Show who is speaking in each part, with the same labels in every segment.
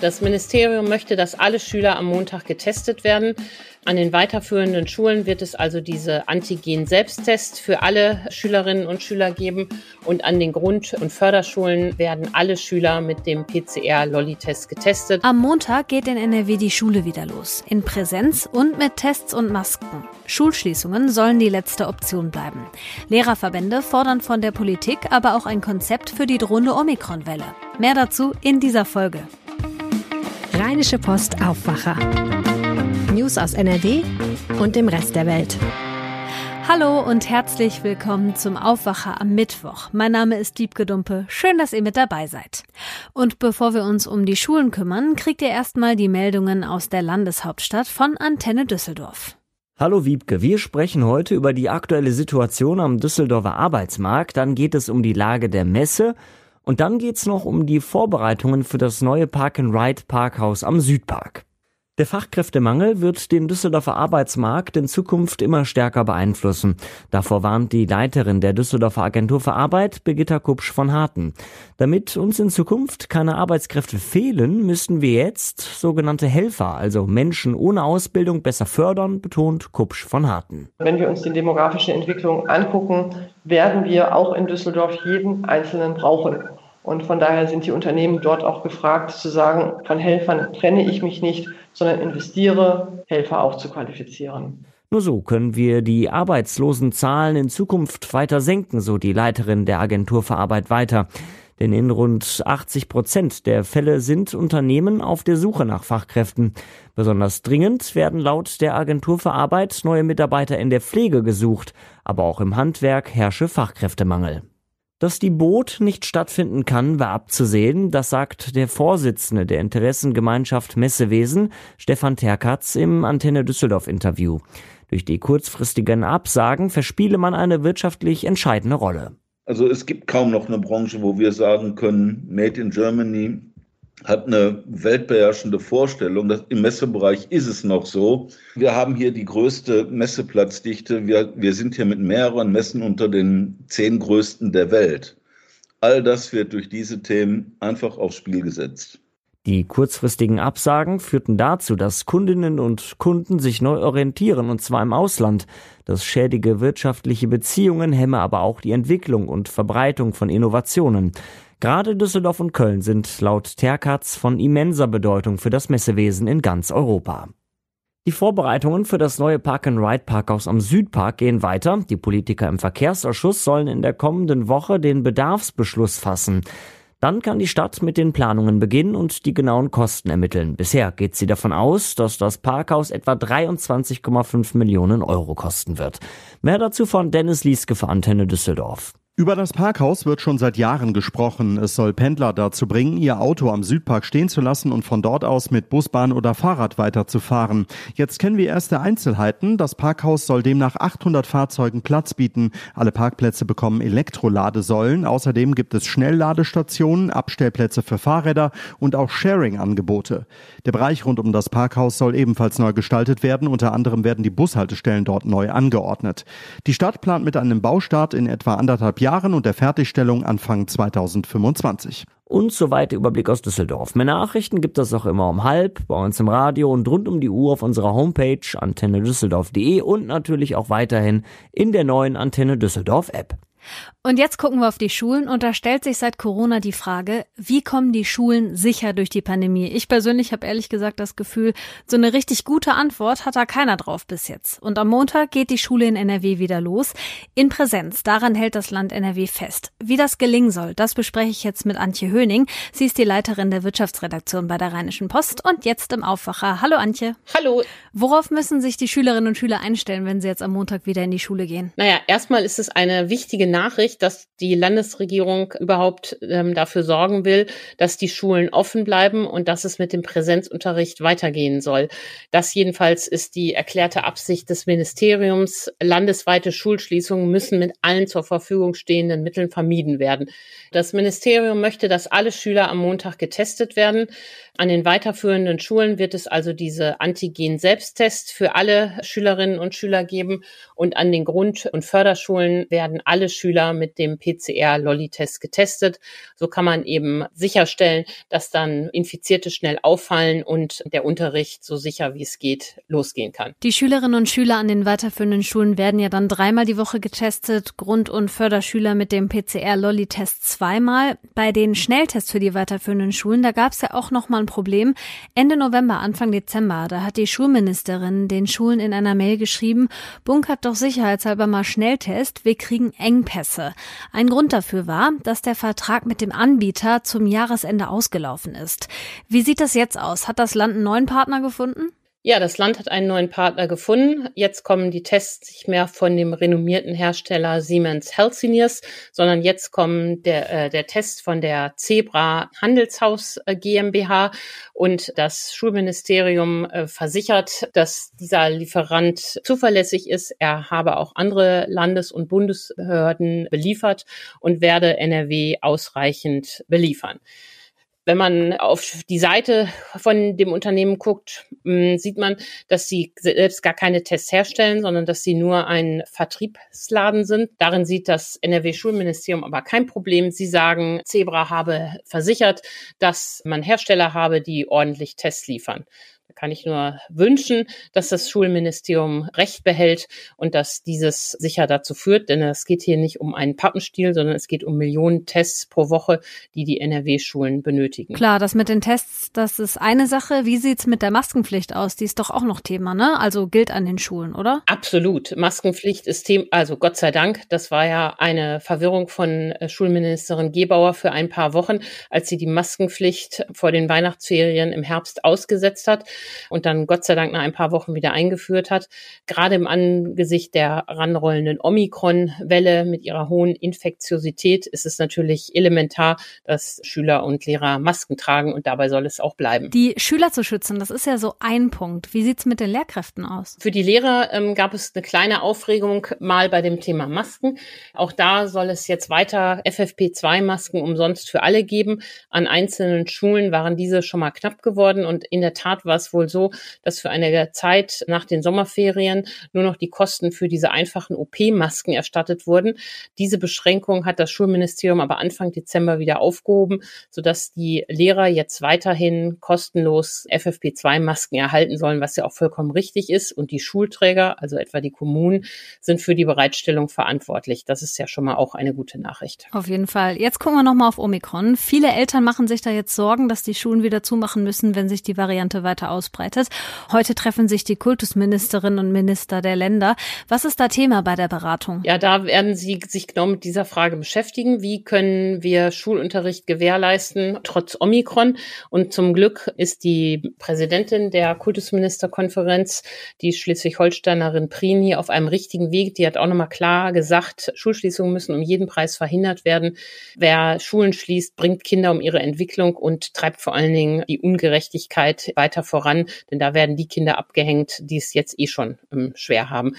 Speaker 1: Das Ministerium möchte, dass alle Schüler am Montag getestet werden. An den weiterführenden Schulen wird es also diese Antigen-Selbsttests für alle Schülerinnen und Schüler geben. Und an den Grund- und Förderschulen werden alle Schüler mit dem PCR-Lolli-Test getestet.
Speaker 2: Am Montag geht in NRW die Schule wieder los. In Präsenz und mit Tests und Masken. Schulschließungen sollen die letzte Option bleiben. Lehrerverbände fordern von der Politik aber auch ein Konzept für die drohende Omikron-Welle. Mehr dazu in dieser Folge.
Speaker 3: Rheinische Post Aufwacher. News aus NRW und dem Rest der Welt.
Speaker 2: Hallo und herzlich willkommen zum Aufwacher am Mittwoch. Mein Name ist Diebke Dumpe. Schön, dass ihr mit dabei seid. Und bevor wir uns um die Schulen kümmern, kriegt ihr erstmal die Meldungen aus der Landeshauptstadt von Antenne Düsseldorf.
Speaker 4: Hallo Wiebke, wir sprechen heute über die aktuelle Situation am Düsseldorfer Arbeitsmarkt. Dann geht es um die Lage der Messe und dann geht's noch um die Vorbereitungen für das neue Park-and-Ride Parkhaus am Südpark. Der Fachkräftemangel wird den Düsseldorfer Arbeitsmarkt in Zukunft immer stärker beeinflussen. Davor warnt die Leiterin der Düsseldorfer Agentur für Arbeit, Birgitta Kupsch von Harten. Damit uns in Zukunft keine Arbeitskräfte fehlen, müssten wir jetzt sogenannte Helfer, also Menschen ohne Ausbildung, besser fördern, betont Kupsch von Harten.
Speaker 5: Wenn wir uns die demografische Entwicklung angucken, werden wir auch in Düsseldorf jeden Einzelnen brauchen. Und von daher sind die Unternehmen dort auch gefragt zu sagen, von Helfern trenne ich mich nicht, sondern investiere, Helfer auch zu qualifizieren.
Speaker 4: Nur so können wir die Arbeitslosenzahlen in Zukunft weiter senken, so die Leiterin der Agentur für Arbeit weiter. Denn in rund 80 Prozent der Fälle sind Unternehmen auf der Suche nach Fachkräften. Besonders dringend werden laut der Agentur für Arbeit neue Mitarbeiter in der Pflege gesucht, aber auch im Handwerk herrsche Fachkräftemangel. Dass die Boot nicht stattfinden kann, war abzusehen, das sagt der Vorsitzende der Interessengemeinschaft Messewesen, Stefan Terkatz, im Antenne Düsseldorf Interview. Durch die kurzfristigen Absagen verspiele man eine wirtschaftlich entscheidende Rolle.
Speaker 6: Also es gibt kaum noch eine Branche, wo wir sagen können, Made in Germany hat eine weltbeherrschende Vorstellung. Das, Im Messebereich ist es noch so. Wir haben hier die größte Messeplatzdichte. Wir, wir sind hier mit mehreren Messen unter den zehn größten der Welt. All das wird durch diese Themen einfach aufs Spiel gesetzt.
Speaker 4: Die kurzfristigen Absagen führten dazu, dass Kundinnen und Kunden sich neu orientieren, und zwar im Ausland. Das schädige wirtschaftliche Beziehungen, hemme aber auch die Entwicklung und Verbreitung von Innovationen. Gerade Düsseldorf und Köln sind laut Terkatz von immenser Bedeutung für das Messewesen in ganz Europa. Die Vorbereitungen für das neue Park-and-Ride-Parkhaus am Südpark gehen weiter. Die Politiker im Verkehrsausschuss sollen in der kommenden Woche den Bedarfsbeschluss fassen. Dann kann die Stadt mit den Planungen beginnen und die genauen Kosten ermitteln. Bisher geht sie davon aus, dass das Parkhaus etwa 23,5 Millionen Euro kosten wird. Mehr dazu von Dennis Lieske für Antenne Düsseldorf.
Speaker 7: Über das Parkhaus wird schon seit Jahren gesprochen. Es soll Pendler dazu bringen, ihr Auto am Südpark stehen zu lassen und von dort aus mit Bus, Bahn oder Fahrrad weiterzufahren. Jetzt kennen wir erste Einzelheiten. Das Parkhaus soll demnach 800 Fahrzeugen Platz bieten. Alle Parkplätze bekommen Elektroladesäulen. Außerdem gibt es Schnellladestationen, Abstellplätze für Fahrräder und auch Sharing-Angebote. Der Bereich rund um das Parkhaus soll ebenfalls neu gestaltet werden. Unter anderem werden die Bushaltestellen dort neu angeordnet. Die Stadt plant mit einem Baustart in etwa anderthalb Jahren Jahren und der Fertigstellung Anfang 2025.
Speaker 4: Und soweit der Überblick aus Düsseldorf. Mehr Nachrichten gibt es auch immer um halb bei uns im Radio und rund um die Uhr auf unserer Homepage antennedüsseldorf.de und natürlich auch weiterhin in der neuen Antenne Düsseldorf App.
Speaker 2: Und jetzt gucken wir auf die Schulen und da stellt sich seit Corona die Frage, wie kommen die Schulen sicher durch die Pandemie? Ich persönlich habe ehrlich gesagt das Gefühl, so eine richtig gute Antwort hat da keiner drauf bis jetzt. Und am Montag geht die Schule in NRW wieder los. In Präsenz. Daran hält das Land NRW fest. Wie das gelingen soll, das bespreche ich jetzt mit Antje Höning. Sie ist die Leiterin der Wirtschaftsredaktion bei der Rheinischen Post und jetzt im Aufwacher. Hallo Antje.
Speaker 1: Hallo.
Speaker 2: Worauf müssen sich die Schülerinnen und Schüler einstellen, wenn sie jetzt am Montag wieder in die Schule gehen?
Speaker 1: Naja, erstmal ist es eine wichtige Nachricht, dass die Landesregierung überhaupt ähm, dafür sorgen will, dass die Schulen offen bleiben und dass es mit dem Präsenzunterricht weitergehen soll. Das jedenfalls ist die erklärte Absicht des Ministeriums. Landesweite Schulschließungen müssen mit allen zur Verfügung stehenden Mitteln vermieden werden. Das Ministerium möchte, dass alle Schüler am Montag getestet werden. An den weiterführenden Schulen wird es also diese Antigen-Selbsttests für alle Schülerinnen und Schüler geben und an den Grund- und Förderschulen werden alle Schüler mit dem PCR-Lolli-Test getestet. So kann man eben sicherstellen, dass dann Infizierte schnell auffallen und der Unterricht so sicher wie es geht losgehen kann.
Speaker 2: Die Schülerinnen und Schüler an den weiterführenden Schulen werden ja dann dreimal die Woche getestet, Grund- und Förderschüler mit dem PCR-Lolli-Test zweimal. Bei den Schnelltests für die weiterführenden Schulen, da gab es ja auch noch mal ein Problem. Ende November, Anfang Dezember, da hat die Schulministerin den Schulen in einer Mail geschrieben, bunkert doch sicherheitshalber mal Schnelltest, wir kriegen Engpässe. Ein Grund dafür war, dass der Vertrag mit dem Anbieter zum Jahresende ausgelaufen ist. Wie sieht das jetzt aus? Hat das Land einen neuen Partner gefunden?
Speaker 1: Ja, das Land hat einen neuen Partner gefunden. Jetzt kommen die Tests nicht mehr von dem renommierten Hersteller Siemens Healthineers, sondern jetzt kommen der, äh, der Test von der Zebra Handelshaus äh, GmbH und das Schulministerium äh, versichert, dass dieser Lieferant zuverlässig ist. Er habe auch andere Landes- und Bundesbehörden beliefert und werde NRW ausreichend beliefern. Wenn man auf die Seite von dem Unternehmen guckt, hm, sieht man, dass sie selbst gar keine Tests herstellen, sondern dass sie nur ein Vertriebsladen sind. Darin sieht das NRW-Schulministerium aber kein Problem. Sie sagen, Zebra habe versichert, dass man Hersteller habe, die ordentlich Tests liefern. Kann ich nur wünschen, dass das Schulministerium Recht behält und dass dieses sicher dazu führt, denn es geht hier nicht um einen Pappenstiel, sondern es geht um Millionen Tests pro Woche, die die NRW-Schulen benötigen.
Speaker 2: Klar, das mit den Tests, das ist eine Sache. Wie sieht's mit der Maskenpflicht aus? Die ist doch auch noch Thema, ne? Also gilt an den Schulen, oder?
Speaker 1: Absolut. Maskenpflicht ist Thema, also Gott sei Dank, das war ja eine Verwirrung von äh, Schulministerin Gebauer für ein paar Wochen, als sie die Maskenpflicht vor den Weihnachtsferien im Herbst ausgesetzt hat und dann Gott sei Dank nach ein paar Wochen wieder eingeführt hat. Gerade im Angesicht der ranrollenden Omikron-Welle mit ihrer hohen Infektiosität ist es natürlich elementar, dass Schüler und Lehrer Masken tragen und dabei soll es auch bleiben.
Speaker 2: Die Schüler zu schützen, das ist ja so ein Punkt. Wie sieht's mit den Lehrkräften aus?
Speaker 1: Für die Lehrer ähm, gab es eine kleine Aufregung mal bei dem Thema Masken. Auch da soll es jetzt weiter FFP2-Masken umsonst für alle geben. An einzelnen Schulen waren diese schon mal knapp geworden und in der Tat war es wohl so, dass für eine Zeit nach den Sommerferien nur noch die Kosten für diese einfachen OP-Masken erstattet wurden. Diese Beschränkung hat das Schulministerium aber Anfang Dezember wieder aufgehoben, sodass die Lehrer jetzt weiterhin kostenlos FFP2-Masken erhalten sollen, was ja auch vollkommen richtig ist. Und die Schulträger, also etwa die Kommunen, sind für die Bereitstellung verantwortlich. Das ist ja schon mal auch eine gute Nachricht.
Speaker 2: Auf jeden Fall. Jetzt gucken wir nochmal auf Omikron. Viele Eltern machen sich da jetzt Sorgen, dass die Schulen wieder zumachen müssen, wenn sich die Variante weiter ausbreitet. Heute treffen sich die Kultusministerinnen und Minister der Länder. Was ist da Thema bei der Beratung?
Speaker 1: Ja, da werden sie sich genau mit dieser Frage beschäftigen. Wie können wir Schulunterricht gewährleisten, trotz Omikron? Und zum Glück ist die Präsidentin der Kultusministerkonferenz, die Schleswig-Holsteinerin Prien, hier auf einem richtigen Weg. Die hat auch nochmal klar gesagt, Schulschließungen müssen um jeden Preis verhindert werden. Wer Schulen schließt, bringt Kinder um ihre Entwicklung und treibt vor allen Dingen die Ungerechtigkeit weiter voran, denn da werden die Kinder abgehängt, die es jetzt eh schon ähm, schwer haben.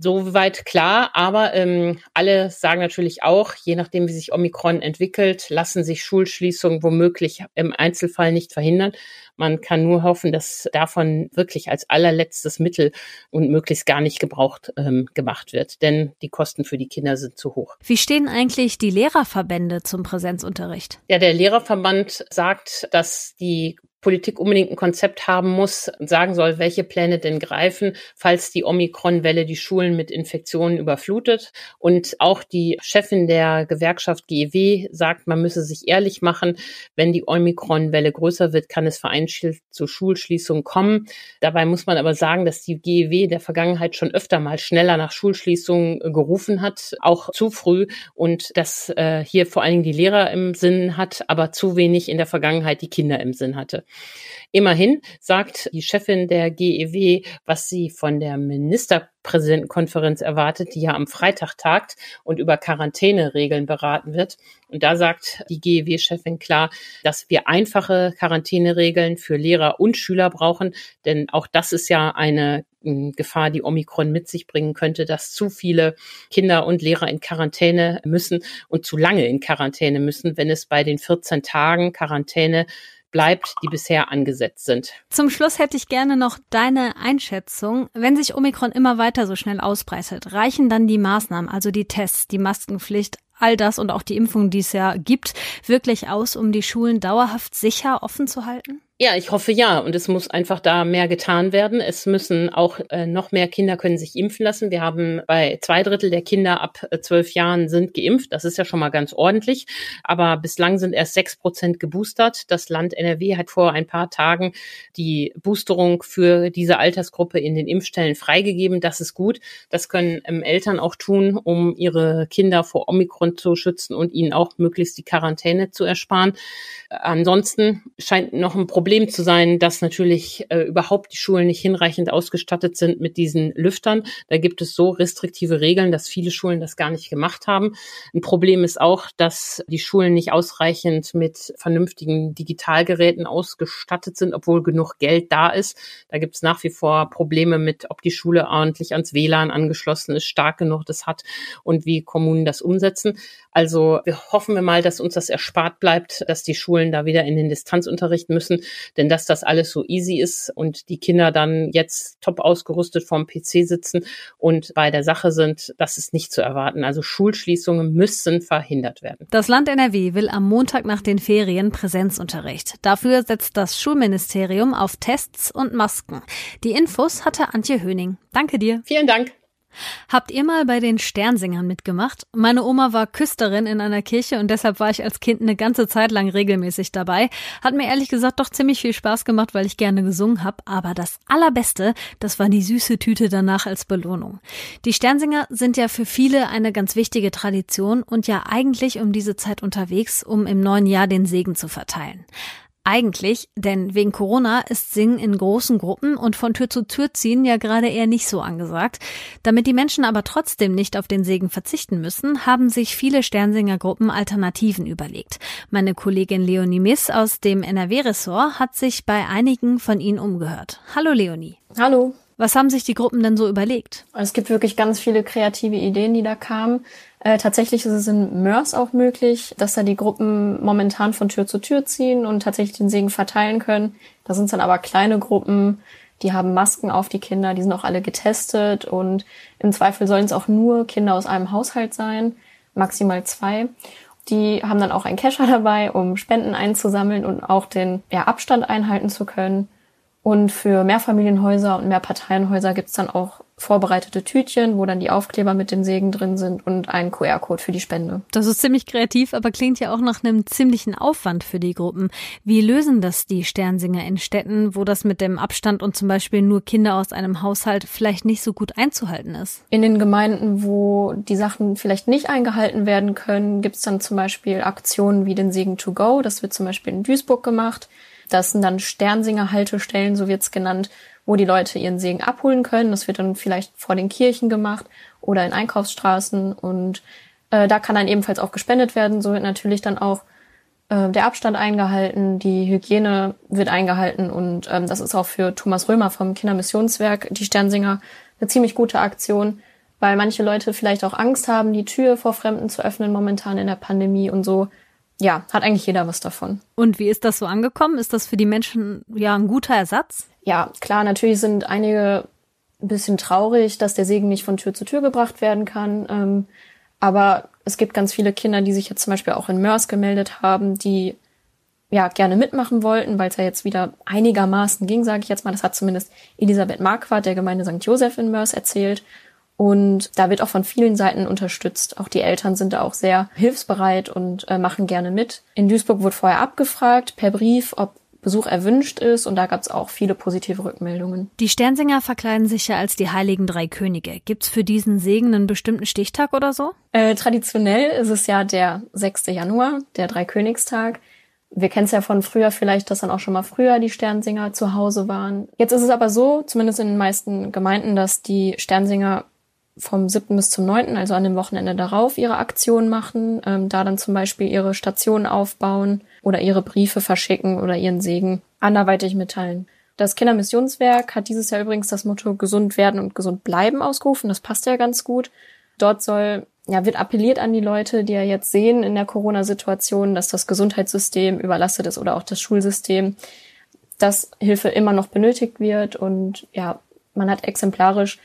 Speaker 1: Soweit klar, aber ähm, alle sagen natürlich auch, je nachdem, wie sich Omikron entwickelt, lassen sich Schulschließungen womöglich im Einzelfall nicht verhindern. Man kann nur hoffen, dass davon wirklich als allerletztes Mittel und möglichst gar nicht gebraucht ähm, gemacht wird, denn die Kosten für die Kinder sind zu hoch.
Speaker 2: Wie stehen eigentlich die Lehrerverbände zum Präsenzunterricht?
Speaker 1: Ja, der Lehrerverband sagt, dass die Politik unbedingt ein Konzept haben muss sagen soll, welche Pläne denn greifen, falls die Omikron-Welle die Schulen mit Infektionen überflutet. Und auch die Chefin der Gewerkschaft GEW sagt, man müsse sich ehrlich machen, wenn die Omikron-Welle größer wird, kann es vereinzelt zu Schulschließungen kommen. Dabei muss man aber sagen, dass die GEW in der Vergangenheit schon öfter mal schneller nach Schulschließungen gerufen hat, auch zu früh und dass äh, hier vor allen Dingen die Lehrer im Sinn hat, aber zu wenig in der Vergangenheit die Kinder im Sinn hatte. Immerhin sagt die Chefin der GEW, was sie von der Ministerpräsidentenkonferenz erwartet, die ja am Freitag tagt und über Quarantäneregeln beraten wird. Und da sagt die GEW-Chefin klar, dass wir einfache Quarantäneregeln für Lehrer und Schüler brauchen, denn auch das ist ja eine hm, Gefahr, die Omikron mit sich bringen könnte, dass zu viele Kinder und Lehrer in Quarantäne müssen und zu lange in Quarantäne müssen, wenn es bei den 14 Tagen Quarantäne bleibt, die bisher angesetzt sind.
Speaker 2: Zum Schluss hätte ich gerne noch deine Einschätzung. Wenn sich Omikron immer weiter so schnell ausbreitet, reichen dann die Maßnahmen, also die Tests, die Maskenpflicht, all das und auch die Impfung, die es ja gibt, wirklich aus, um die Schulen dauerhaft sicher offen zu halten?
Speaker 1: Ja, ich hoffe ja. Und es muss einfach da mehr getan werden. Es müssen auch äh, noch mehr Kinder können sich impfen lassen. Wir haben bei zwei Drittel der Kinder ab äh, zwölf Jahren sind geimpft. Das ist ja schon mal ganz ordentlich. Aber bislang sind erst sechs Prozent geboostert. Das Land NRW hat vor ein paar Tagen die Boosterung für diese Altersgruppe in den Impfstellen freigegeben. Das ist gut. Das können ähm, Eltern auch tun, um ihre Kinder vor Omikron zu schützen und ihnen auch möglichst die Quarantäne zu ersparen. Äh, ansonsten scheint noch ein Problem Problem zu sein, dass natürlich äh, überhaupt die Schulen nicht hinreichend ausgestattet sind mit diesen Lüftern. Da gibt es so restriktive Regeln, dass viele Schulen das gar nicht gemacht haben. Ein Problem ist auch, dass die Schulen nicht ausreichend mit vernünftigen Digitalgeräten ausgestattet sind, obwohl genug Geld da ist. Da gibt es nach wie vor Probleme mit, ob die Schule ordentlich ans WLAN angeschlossen ist, stark genug das hat und wie Kommunen das umsetzen. Also wir hoffen wir mal, dass uns das erspart bleibt, dass die Schulen da wieder in den Distanzunterricht müssen. Denn dass das alles so easy ist und die Kinder dann jetzt top ausgerüstet vorm PC sitzen und bei der Sache sind, das ist nicht zu erwarten. Also Schulschließungen müssen verhindert werden.
Speaker 2: Das Land NRW will am Montag nach den Ferien Präsenzunterricht. Dafür setzt das Schulministerium auf Tests und Masken. Die Infos hatte Antje Höning. Danke dir.
Speaker 1: Vielen Dank.
Speaker 2: Habt ihr mal bei den Sternsingern mitgemacht? Meine Oma war Küsterin in einer Kirche und deshalb war ich als Kind eine ganze Zeit lang regelmäßig dabei. Hat mir ehrlich gesagt doch ziemlich viel Spaß gemacht, weil ich gerne gesungen habe. Aber das Allerbeste, das war die süße Tüte danach als Belohnung. Die Sternsinger sind ja für viele eine ganz wichtige Tradition und ja eigentlich um diese Zeit unterwegs, um im neuen Jahr den Segen zu verteilen. Eigentlich, denn wegen Corona ist Singen in großen Gruppen und von Tür zu Tür ziehen ja gerade eher nicht so angesagt. Damit die Menschen aber trotzdem nicht auf den Segen verzichten müssen, haben sich viele Sternsingergruppen Alternativen überlegt. Meine Kollegin Leonie Miss aus dem NRW-Ressort hat sich bei einigen von ihnen umgehört. Hallo Leonie.
Speaker 8: Hallo.
Speaker 2: Was haben sich die Gruppen denn so überlegt?
Speaker 8: Es gibt wirklich ganz viele kreative Ideen, die da kamen. Äh, tatsächlich ist es in Mörs auch möglich, dass da die Gruppen momentan von Tür zu Tür ziehen und tatsächlich den Segen verteilen können. Da sind es dann aber kleine Gruppen, die haben Masken auf die Kinder, die sind auch alle getestet und im Zweifel sollen es auch nur Kinder aus einem Haushalt sein, maximal zwei. Die haben dann auch einen Kescher dabei, um Spenden einzusammeln und auch den ja, Abstand einhalten zu können. Und für Mehrfamilienhäuser und Mehrparteienhäuser gibt's dann auch vorbereitete Tütchen, wo dann die Aufkleber mit dem Segen drin sind und ein QR-Code für die Spende.
Speaker 2: Das ist ziemlich kreativ, aber klingt ja auch nach einem ziemlichen Aufwand für die Gruppen. Wie lösen das die Sternsinger in Städten, wo das mit dem Abstand und zum Beispiel nur Kinder aus einem Haushalt vielleicht nicht so gut einzuhalten ist?
Speaker 8: In den Gemeinden, wo die Sachen vielleicht nicht eingehalten werden können, gibt's dann zum Beispiel Aktionen wie den Segen to go. Das wird zum Beispiel in Duisburg gemacht. Das sind dann Sternsinger-Haltestellen, so wird's genannt, wo die Leute ihren Segen abholen können. Das wird dann vielleicht vor den Kirchen gemacht oder in Einkaufsstraßen und äh, da kann dann ebenfalls auch gespendet werden. So wird natürlich dann auch äh, der Abstand eingehalten, die Hygiene wird eingehalten und ähm, das ist auch für Thomas Römer vom Kindermissionswerk, die Sternsinger, eine ziemlich gute Aktion, weil manche Leute vielleicht auch Angst haben, die Tür vor Fremden zu öffnen momentan in der Pandemie und so ja, hat eigentlich jeder was davon.
Speaker 2: Und wie ist das so angekommen? Ist das für die Menschen ja ein guter Ersatz?
Speaker 8: Ja, klar, natürlich sind einige ein bisschen traurig, dass der Segen nicht von Tür zu Tür gebracht werden kann. Ähm, aber es gibt ganz viele Kinder, die sich jetzt zum Beispiel auch in Mörs gemeldet haben, die ja gerne mitmachen wollten, weil es ja jetzt wieder einigermaßen ging, sage ich jetzt mal. Das hat zumindest Elisabeth Marquardt der Gemeinde St. Joseph in Mörs erzählt. Und da wird auch von vielen Seiten unterstützt. Auch die Eltern sind da auch sehr hilfsbereit und äh, machen gerne mit. In Duisburg wurde vorher abgefragt per Brief, ob Besuch erwünscht ist und da gab es auch viele positive Rückmeldungen.
Speaker 2: Die Sternsinger verkleiden sich ja als die heiligen drei Könige. Gibt's für diesen Segen einen bestimmten Stichtag oder so?
Speaker 8: Äh, traditionell ist es ja der 6. Januar, der Dreikönigstag. Wir kennen es ja von früher vielleicht, dass dann auch schon mal früher die Sternsinger zu Hause waren. Jetzt ist es aber so, zumindest in den meisten Gemeinden, dass die Sternsinger vom 7. bis zum 9., also an dem Wochenende darauf, ihre Aktion machen, ähm, da dann zum Beispiel ihre Stationen aufbauen oder ihre Briefe verschicken oder ihren Segen anderweitig mitteilen. Das Kindermissionswerk hat dieses Jahr übrigens das Motto gesund werden und gesund bleiben ausgerufen. Das passt ja ganz gut. Dort soll ja, wird appelliert an die Leute, die ja jetzt sehen in der Corona-Situation, dass das Gesundheitssystem überlastet ist oder auch das Schulsystem, dass Hilfe immer noch benötigt wird. Und ja, man hat exemplarisch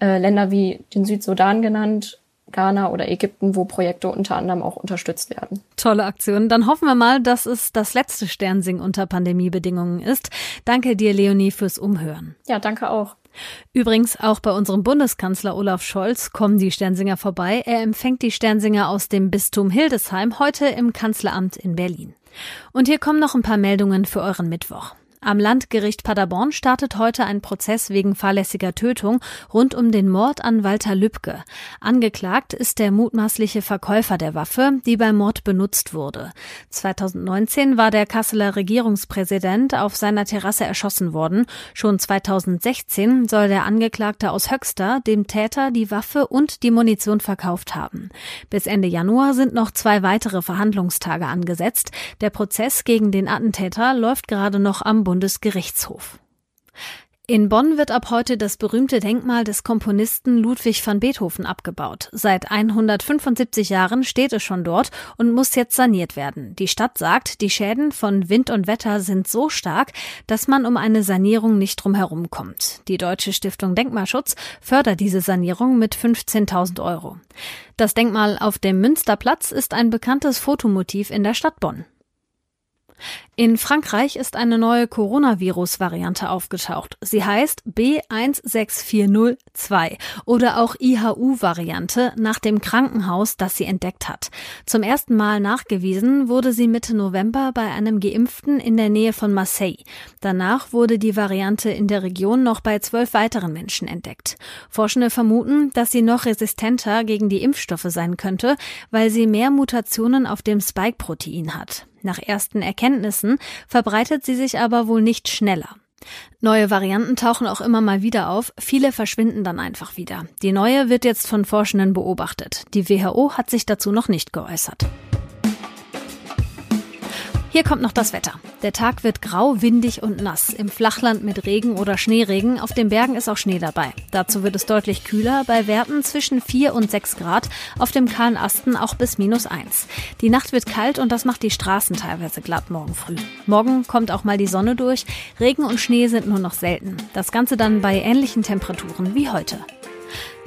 Speaker 8: äh, Länder wie den Südsudan genannt, Ghana oder Ägypten, wo Projekte unter anderem auch unterstützt werden.
Speaker 2: Tolle Aktion. Dann hoffen wir mal, dass es das letzte Sternsing unter Pandemiebedingungen ist. Danke dir, Leonie, fürs Umhören.
Speaker 8: Ja, danke auch.
Speaker 2: Übrigens auch bei unserem Bundeskanzler Olaf Scholz kommen die Sternsinger vorbei. Er empfängt die Sternsinger aus dem Bistum Hildesheim heute im Kanzleramt in Berlin. Und hier kommen noch ein paar Meldungen für euren Mittwoch. Am Landgericht Paderborn startet heute ein Prozess wegen fahrlässiger Tötung rund um den Mord an Walter Lübcke. Angeklagt ist der mutmaßliche Verkäufer der Waffe, die beim Mord benutzt wurde. 2019 war der Kasseler Regierungspräsident auf seiner Terrasse erschossen worden. Schon 2016 soll der Angeklagte aus Höxter dem Täter die Waffe und die Munition verkauft haben. Bis Ende Januar sind noch zwei weitere Verhandlungstage angesetzt. Der Prozess gegen den Attentäter läuft gerade noch am Bundesgerichtshof. In Bonn wird ab heute das berühmte Denkmal des Komponisten Ludwig van Beethoven abgebaut. Seit 175 Jahren steht es schon dort und muss jetzt saniert werden. Die Stadt sagt, die Schäden von Wind und Wetter sind so stark, dass man um eine Sanierung nicht drumherum kommt. Die Deutsche Stiftung Denkmalschutz fördert diese Sanierung mit 15.000 Euro. Das Denkmal auf dem Münsterplatz ist ein bekanntes Fotomotiv in der Stadt Bonn. In Frankreich ist eine neue Coronavirus-Variante aufgetaucht. Sie heißt B16402 oder auch IHU-Variante nach dem Krankenhaus, das sie entdeckt hat. Zum ersten Mal nachgewiesen wurde sie Mitte November bei einem Geimpften in der Nähe von Marseille. Danach wurde die Variante in der Region noch bei zwölf weiteren Menschen entdeckt. Forschende vermuten, dass sie noch resistenter gegen die Impfstoffe sein könnte, weil sie mehr Mutationen auf dem Spike-Protein hat. Nach ersten Erkenntnissen verbreitet sie sich aber wohl nicht schneller. Neue Varianten tauchen auch immer mal wieder auf, viele verschwinden dann einfach wieder. Die neue wird jetzt von Forschenden beobachtet. Die WHO hat sich dazu noch nicht geäußert. Hier kommt noch das Wetter. Der Tag wird grau, windig und nass. Im Flachland mit Regen oder Schneeregen. Auf den Bergen ist auch Schnee dabei. Dazu wird es deutlich kühler, bei Werten zwischen 4 und 6 Grad. Auf dem kahlen Asten auch bis minus 1. Die Nacht wird kalt und das macht die Straßen teilweise glatt morgen früh. Morgen kommt auch mal die Sonne durch. Regen und Schnee sind nur noch selten. Das Ganze dann bei ähnlichen Temperaturen wie heute.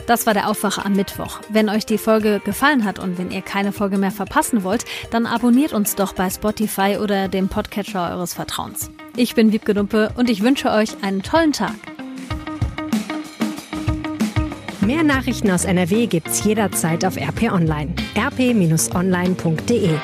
Speaker 2: Das war der Aufwacher am Mittwoch. Wenn euch die Folge gefallen hat und wenn ihr keine Folge mehr verpassen wollt, dann abonniert uns doch bei Spotify oder dem Podcatcher eures Vertrauens. Ich bin Wiebke Dumpe und ich wünsche euch einen tollen Tag.
Speaker 3: Mehr Nachrichten aus NRW gibt's jederzeit auf RP Online. rp-online.de